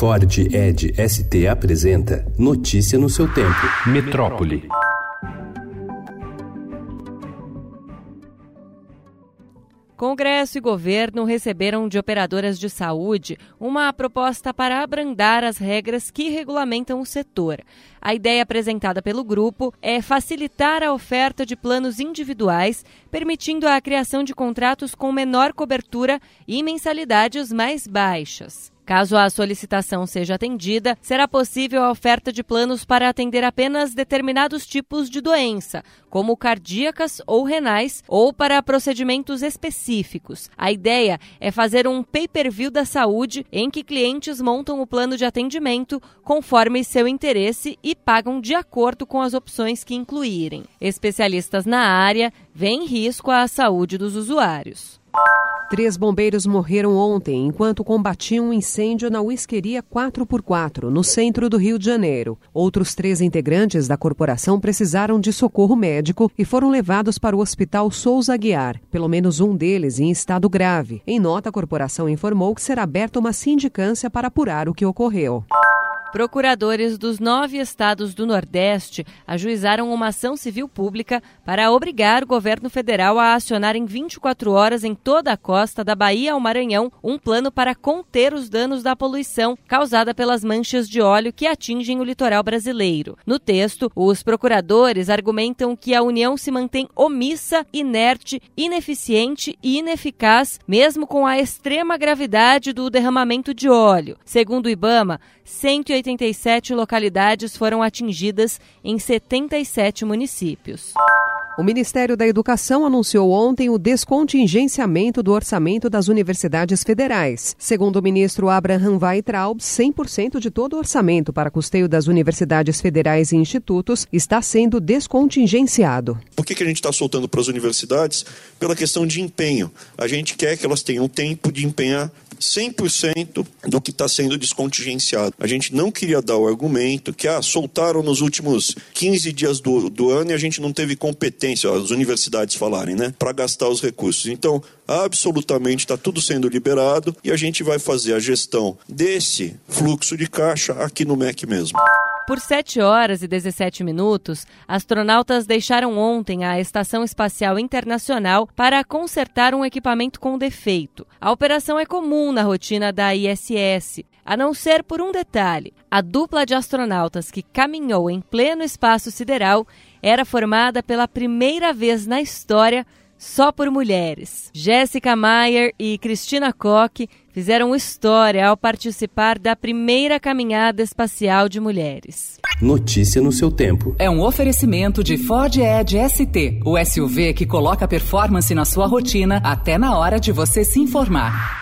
Ford Ed ST apresenta Notícia no seu tempo. Metrópole. Congresso e governo receberam de operadoras de saúde uma proposta para abrandar as regras que regulamentam o setor. A ideia apresentada pelo grupo é facilitar a oferta de planos individuais, permitindo a criação de contratos com menor cobertura e mensalidades mais baixas. Caso a solicitação seja atendida, será possível a oferta de planos para atender apenas determinados tipos de doença, como cardíacas ou renais, ou para procedimentos específicos. A ideia é fazer um pay-per-view da saúde em que clientes montam o plano de atendimento conforme seu interesse e pagam de acordo com as opções que incluírem. Especialistas na área veem risco à saúde dos usuários. Três bombeiros morreram ontem enquanto combatiam um incêndio na whiskeria 4x4, no centro do Rio de Janeiro. Outros três integrantes da corporação precisaram de socorro médico e foram levados para o Hospital Souza Aguiar, pelo menos um deles em estado grave. Em nota, a corporação informou que será aberta uma sindicância para apurar o que ocorreu. Procuradores dos nove estados do Nordeste ajuizaram uma ação civil pública para obrigar o governo federal a acionar em 24 horas em toda a costa da Bahia ao Maranhão um plano para conter os danos da poluição causada pelas manchas de óleo que atingem o litoral brasileiro. No texto, os procuradores argumentam que a União se mantém omissa, inerte, ineficiente e ineficaz, mesmo com a extrema gravidade do derramamento de óleo. Segundo o Ibama, 180 187 localidades foram atingidas em 77 municípios. O Ministério da Educação anunciou ontem o descontingenciamento do orçamento das universidades federais. Segundo o ministro Abraham Weitraub, 100% de todo o orçamento para custeio das universidades federais e institutos está sendo descontingenciado. Por que, que a gente está soltando para as universidades? Pela questão de empenho. A gente quer que elas tenham tempo de empenhar 100% do que está sendo descontingenciado. A gente não queria dar o argumento que ah, soltaram nos últimos 15 dias do, do ano e a gente não teve competência, as universidades falarem, né, para gastar os recursos. Então, absolutamente está tudo sendo liberado e a gente vai fazer a gestão desse fluxo de caixa aqui no MEC mesmo. Por 7 horas e 17 minutos, astronautas deixaram ontem a Estação Espacial Internacional para consertar um equipamento com defeito. A operação é comum na rotina da ISS, a não ser por um detalhe: a dupla de astronautas que caminhou em pleno espaço sideral era formada pela primeira vez na história só por mulheres. Jéssica Maier e Cristina Koch fizeram história ao participar da primeira caminhada espacial de mulheres. Notícia no seu tempo. É um oferecimento de Ford Edge ST, o SUV que coloca performance na sua rotina até na hora de você se informar.